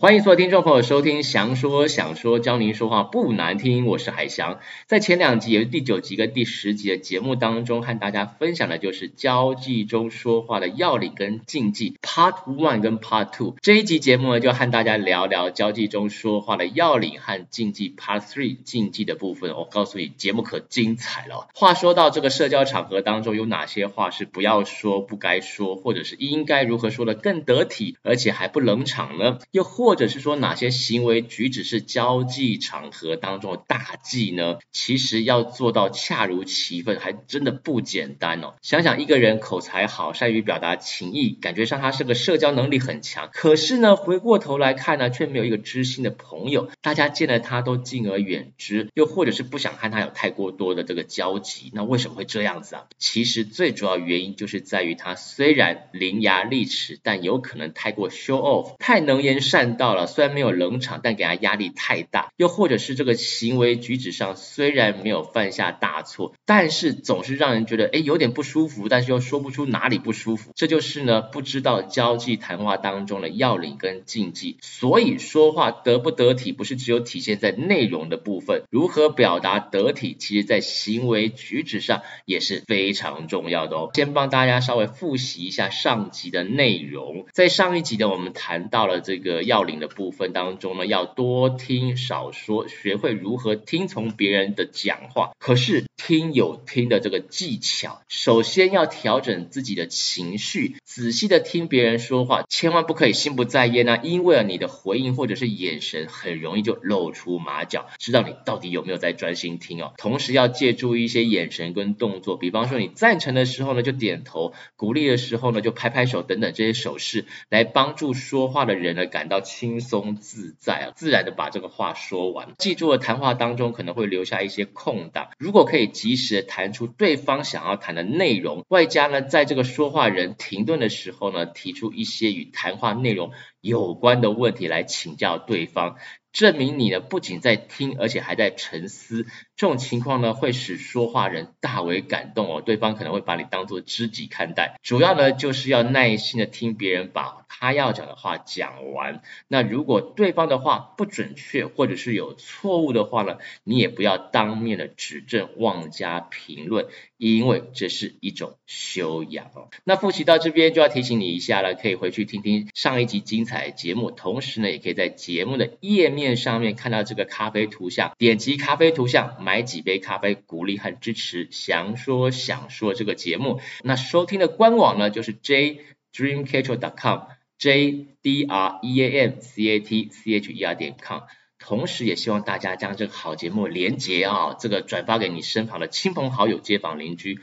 欢迎所有听众朋友收听祥说想说教您说话不难听，我是海翔。在前两集，也就是第九集跟第十集的节目当中，和大家分享的就是交际中说话的要领跟禁忌，Part One 跟 Part Two。这一集节目呢，就和大家聊聊交际中说话的要领和禁忌，Part Three 禁忌的部分。我告诉你，节目可精彩了。话说到这个社交场合当中，有哪些话是不要说、不该说，或者是应该如何说的更得体，而且还不冷场呢？又或或者是说哪些行为举止是交际场合当中的大忌呢？其实要做到恰如其分，还真的不简单哦。想想一个人口才好，善于表达情意，感觉上他是个社交能力很强，可是呢，回过头来看呢，却没有一个知心的朋友，大家见了他都敬而远之，又或者是不想和他有太过多的这个交集。那为什么会这样子啊？其实最主要原因就是在于他虽然伶牙俐齿，但有可能太过 show off，太能言善道。到了，虽然没有冷场，但给他压力太大；又或者是这个行为举止上虽然没有犯下大错，但是总是让人觉得哎有点不舒服，但是又说不出哪里不舒服。这就是呢不知道交际谈话当中的要领跟禁忌。所以说话得不得体，不是只有体现在内容的部分，如何表达得体，其实在行为举止上也是非常重要的哦。先帮大家稍微复习一下上集的内容，在上一集呢，我们谈到了这个要领。的部分当中呢，要多听少说，学会如何听从别人的讲话。可是听有听的这个技巧，首先要调整自己的情绪，仔细的听别人说话，千万不可以心不在焉啊！因为啊你的回应或者是眼神，很容易就露出马脚，知道你到底有没有在专心听哦。同时要借助一些眼神跟动作，比方说你赞成的时候呢，就点头；鼓励的时候呢，就拍拍手等等这些手势，来帮助说话的人呢感到。轻松自在啊，自然的把这个话说完。记住了，谈话当中可能会留下一些空档，如果可以及时的谈出对方想要谈的内容，外加呢，在这个说话人停顿的时候呢，提出一些与谈话内容有关的问题来请教对方。证明你呢，不仅在听，而且还在沉思。这种情况呢，会使说话人大为感动哦，对方可能会把你当作知己看待。主要呢，就是要耐心的听别人把他要讲的话讲完。那如果对方的话不准确，或者是有错误的话呢，你也不要当面的指正、妄加评论，因为这是一种修养哦。那复习到这边就要提醒你一下了，可以回去听听上一集精彩节目，同时呢，也可以在节目的页面。上面看到这个咖啡图像，点击咖啡图像买几杯咖啡，鼓励和支持祥说想说这个节目。那收听的官网呢，就是 jdreamcatcher.com，j d r e a m c a t c h e r 点 com。同时也希望大家将这个好节目连接啊，这个转发给你身旁的亲朋好友、街坊邻居。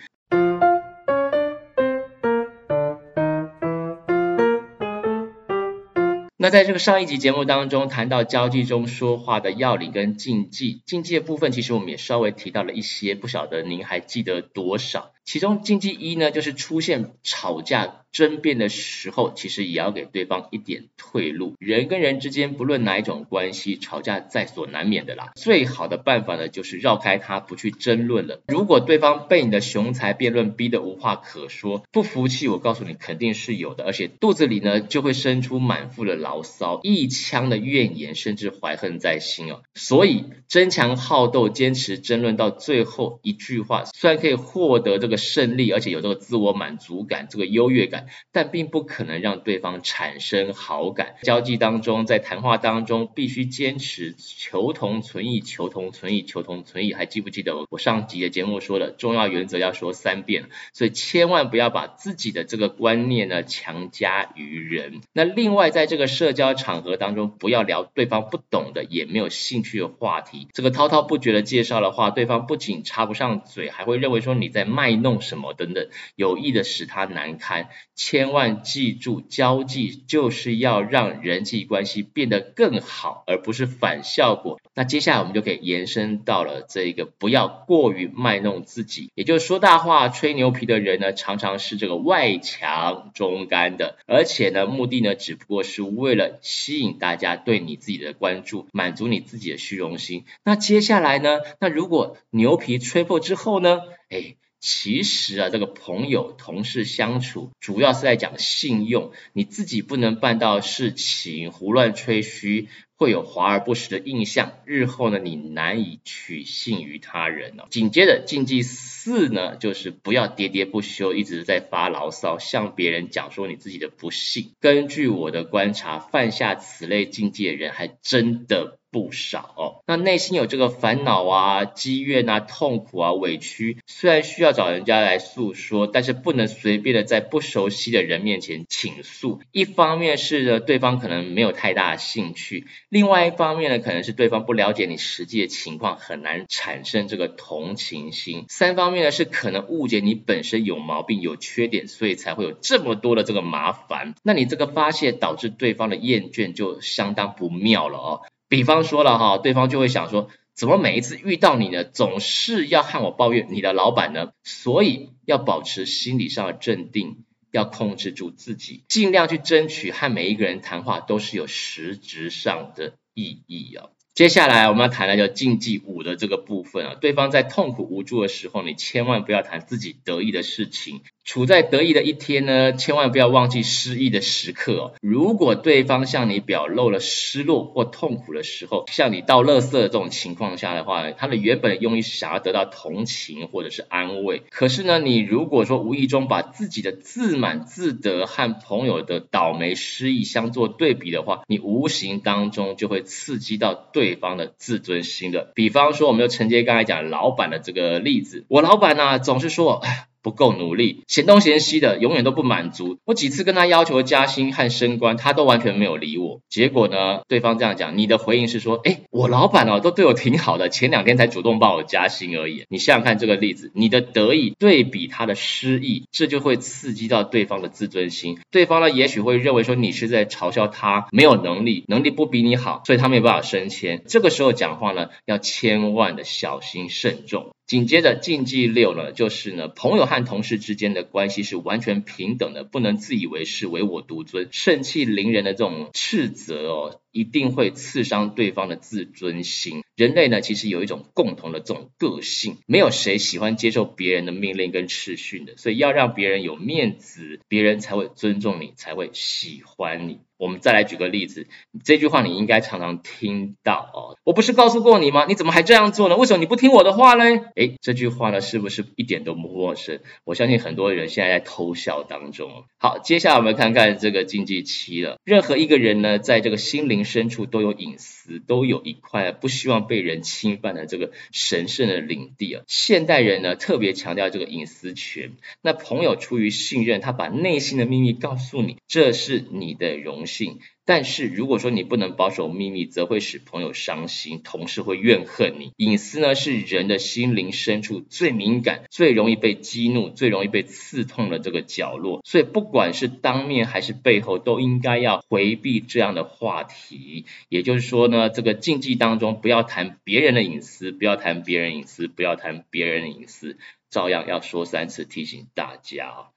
那在这个上一集节目当中谈到交际中说话的要领跟禁忌，禁忌的部分其实我们也稍微提到了一些，不晓得您还记得多少？其中禁忌一呢，就是出现吵架争辩的时候，其实也要给对方一点退路。人跟人之间，不论哪一种关系，吵架在所难免的啦。最好的办法呢，就是绕开他，不去争论了。如果对方被你的雄才辩论逼得无话可说，不服气，我告诉你肯定是有的，而且肚子里呢就会生出满腹的牢骚，一腔的怨言，甚至怀恨在心哦。所以争强好斗，坚持争论到最后一句话，虽然可以获得这个。胜利，而且有这个自我满足感，这个优越感，但并不可能让对方产生好感。交际当中，在谈话当中，必须坚持求同存异，求同存异，求同存异。还记不记得我上集的节目说的重要原则要说三遍？所以千万不要把自己的这个观念呢强加于人。那另外，在这个社交场合当中，不要聊对方不懂的，也没有兴趣的话题。这个滔滔不绝的介绍的话，对方不仅插不上嘴，还会认为说你在卖弄。弄什么等等，有意的使他难堪。千万记住，交际就是要让人际关系变得更好，而不是反效果。那接下来我们就可以延伸到了这个，不要过于卖弄自己。也就是说大话、吹牛皮的人呢，常常是这个外强中干的，而且呢，目的呢，只不过是为了吸引大家对你自己的关注，满足你自己的虚荣心。那接下来呢，那如果牛皮吹破之后呢，哎。其实啊，这个朋友、同事相处，主要是在讲信用。你自己不能办到事情，胡乱吹嘘。会有华而不实的印象，日后呢，你难以取信于他人哦。紧接着禁忌四呢，就是不要喋喋不休，一直在发牢骚，向别人讲说你自己的不幸。根据我的观察，犯下此类禁忌的人还真的不少哦。那内心有这个烦恼啊、积怨啊、痛苦啊、委屈，虽然需要找人家来诉说，但是不能随便的在不熟悉的人面前倾诉。一方面是呢，对方可能没有太大的兴趣。另外一方面呢，可能是对方不了解你实际的情况，很难产生这个同情心。三方面呢，是可能误解你本身有毛病、有缺点，所以才会有这么多的这个麻烦。那你这个发泄导致对方的厌倦，就相当不妙了哦。比方说了哈，对方就会想说，怎么每一次遇到你呢，总是要和我抱怨你的老板呢？所以要保持心理上的镇定。要控制住自己，尽量去争取和每一个人谈话都是有实质上的意义啊。接下来我们要谈的叫禁忌五的这个部分啊，对方在痛苦无助的时候，你千万不要谈自己得意的事情。处在得意的一天呢，千万不要忘记失意的时刻哦。如果对方向你表露了失落或痛苦的时候，向你倒垃圾的这种情况下的话，他的原本的用意是想要得到同情或者是安慰。可是呢，你如果说无意中把自己的自满自得和朋友的倒霉失意相做对比的话，你无形当中就会刺激到对方的自尊心的。比方说，我们就承接刚才讲老板的这个例子，我老板呢、总是说，哎。不够努力，嫌东嫌西的，永远都不满足。我几次跟他要求加薪和升官，他都完全没有理我。结果呢，对方这样讲，你的回应是说，哎，我老板哦，都对我挺好的，前两天才主动帮我加薪而已。你想想看这个例子，你的得意对比他的失意，这就会刺激到对方的自尊心。对方呢，也许会认为说你是在嘲笑他没有能力，能力不比你好，所以他没有办法升迁。这个时候讲话呢，要千万的小心慎重。紧接着禁忌六呢，就是呢，朋友和同事之间的关系是完全平等的，不能自以为是、唯我独尊、盛气凌人的这种斥责哦。一定会刺伤对方的自尊心。人类呢，其实有一种共同的这种个性，没有谁喜欢接受别人的命令跟斥训的，所以要让别人有面子，别人才会尊重你，才会喜欢你。我们再来举个例子，这句话你应该常常听到哦。我不是告诉过你吗？你怎么还这样做呢？为什么你不听我的话呢？诶，这句话呢，是不是一点都不陌生？我相信很多人现在在偷笑当中。好，接下来我们看看这个禁忌七了。任何一个人呢，在这个心灵深处都有隐私，都有一块不希望被人侵犯的这个神圣的领地啊。现代人呢，特别强调这个隐私权。那朋友出于信任，他把内心的秘密告诉你，这是你的荣幸。但是如果说你不能保守秘密，则会使朋友伤心，同事会怨恨你。隐私呢，是人的心灵深处最敏感、最容易被激怒、最容易被刺痛的这个角落。所以不管是当面还是背后，都应该要回避这样的话题。也就是说呢，这个禁忌当中，不要谈别人的隐私，不要谈别人隐私，不要谈别人的隐私，照样要说三次提醒大家。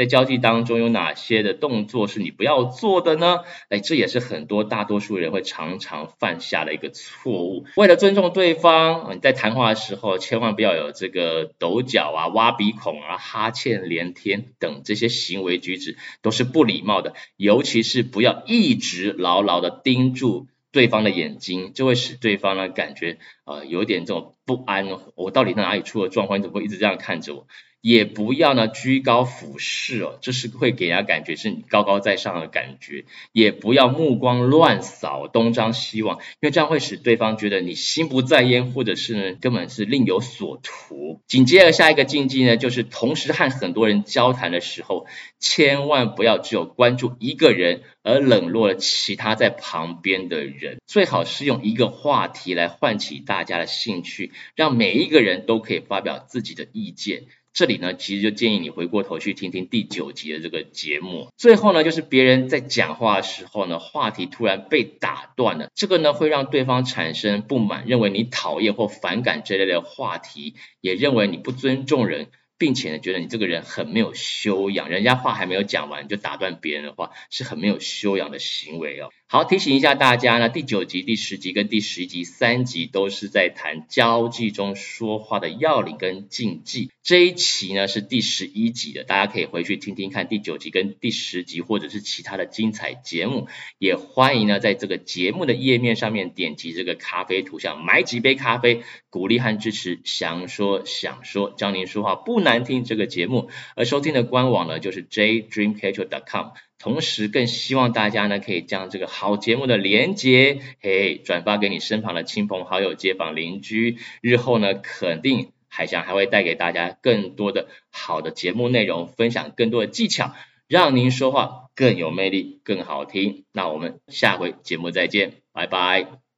在交际当中有哪些的动作是你不要做的呢？哎，这也是很多大多数人会常常犯下的一个错误。为了尊重对方，你在谈话的时候千万不要有这个抖脚啊、挖鼻孔啊、哈欠连天等这些行为举止，都是不礼貌的。尤其是不要一直牢牢的盯住对方的眼睛，就会使对方呢感觉呃有点这种不安。我到底在哪里出了状况？你怎么会一直这样看着我？也不要呢居高俯视哦，这是会给人家感觉是你高高在上的感觉。也不要目光乱扫，东张西望，因为这样会使对方觉得你心不在焉，或者是呢根本是另有所图。紧接着下一个禁忌呢，就是同时和很多人交谈的时候，千万不要只有关注一个人，而冷落了其他在旁边的人。最好是用一个话题来唤起大家的兴趣，让每一个人都可以发表自己的意见。这里呢，其实就建议你回过头去听听第九集的这个节目。最后呢，就是别人在讲话的时候呢，话题突然被打断了，这个呢会让对方产生不满，认为你讨厌或反感这类的话题，也认为你不尊重人。并且呢，觉得你这个人很没有修养，人家话还没有讲完就打断别人的话，是很没有修养的行为哦。好，提醒一下大家呢，第九集、第十集跟第十一集三集都是在谈交际中说话的要领跟禁忌。这一期呢是第十一集的，大家可以回去听听看第九集跟第十集，或者是其他的精彩节目。也欢迎呢在这个节目的页面上面点击这个咖啡图像，买几杯咖啡，鼓励和支持想说想说教您说话不难听这个节目。而收听的官网呢就是 jdreamcatcher.com。同时，更希望大家呢可以将这个好节目的连接，嘿，转发给你身旁的亲朋好友、街坊邻居。日后呢，肯定海翔还会带给大家更多的好的节目内容，分享更多的技巧，让您说话更有魅力、更好听。那我们下回节目再见，拜拜。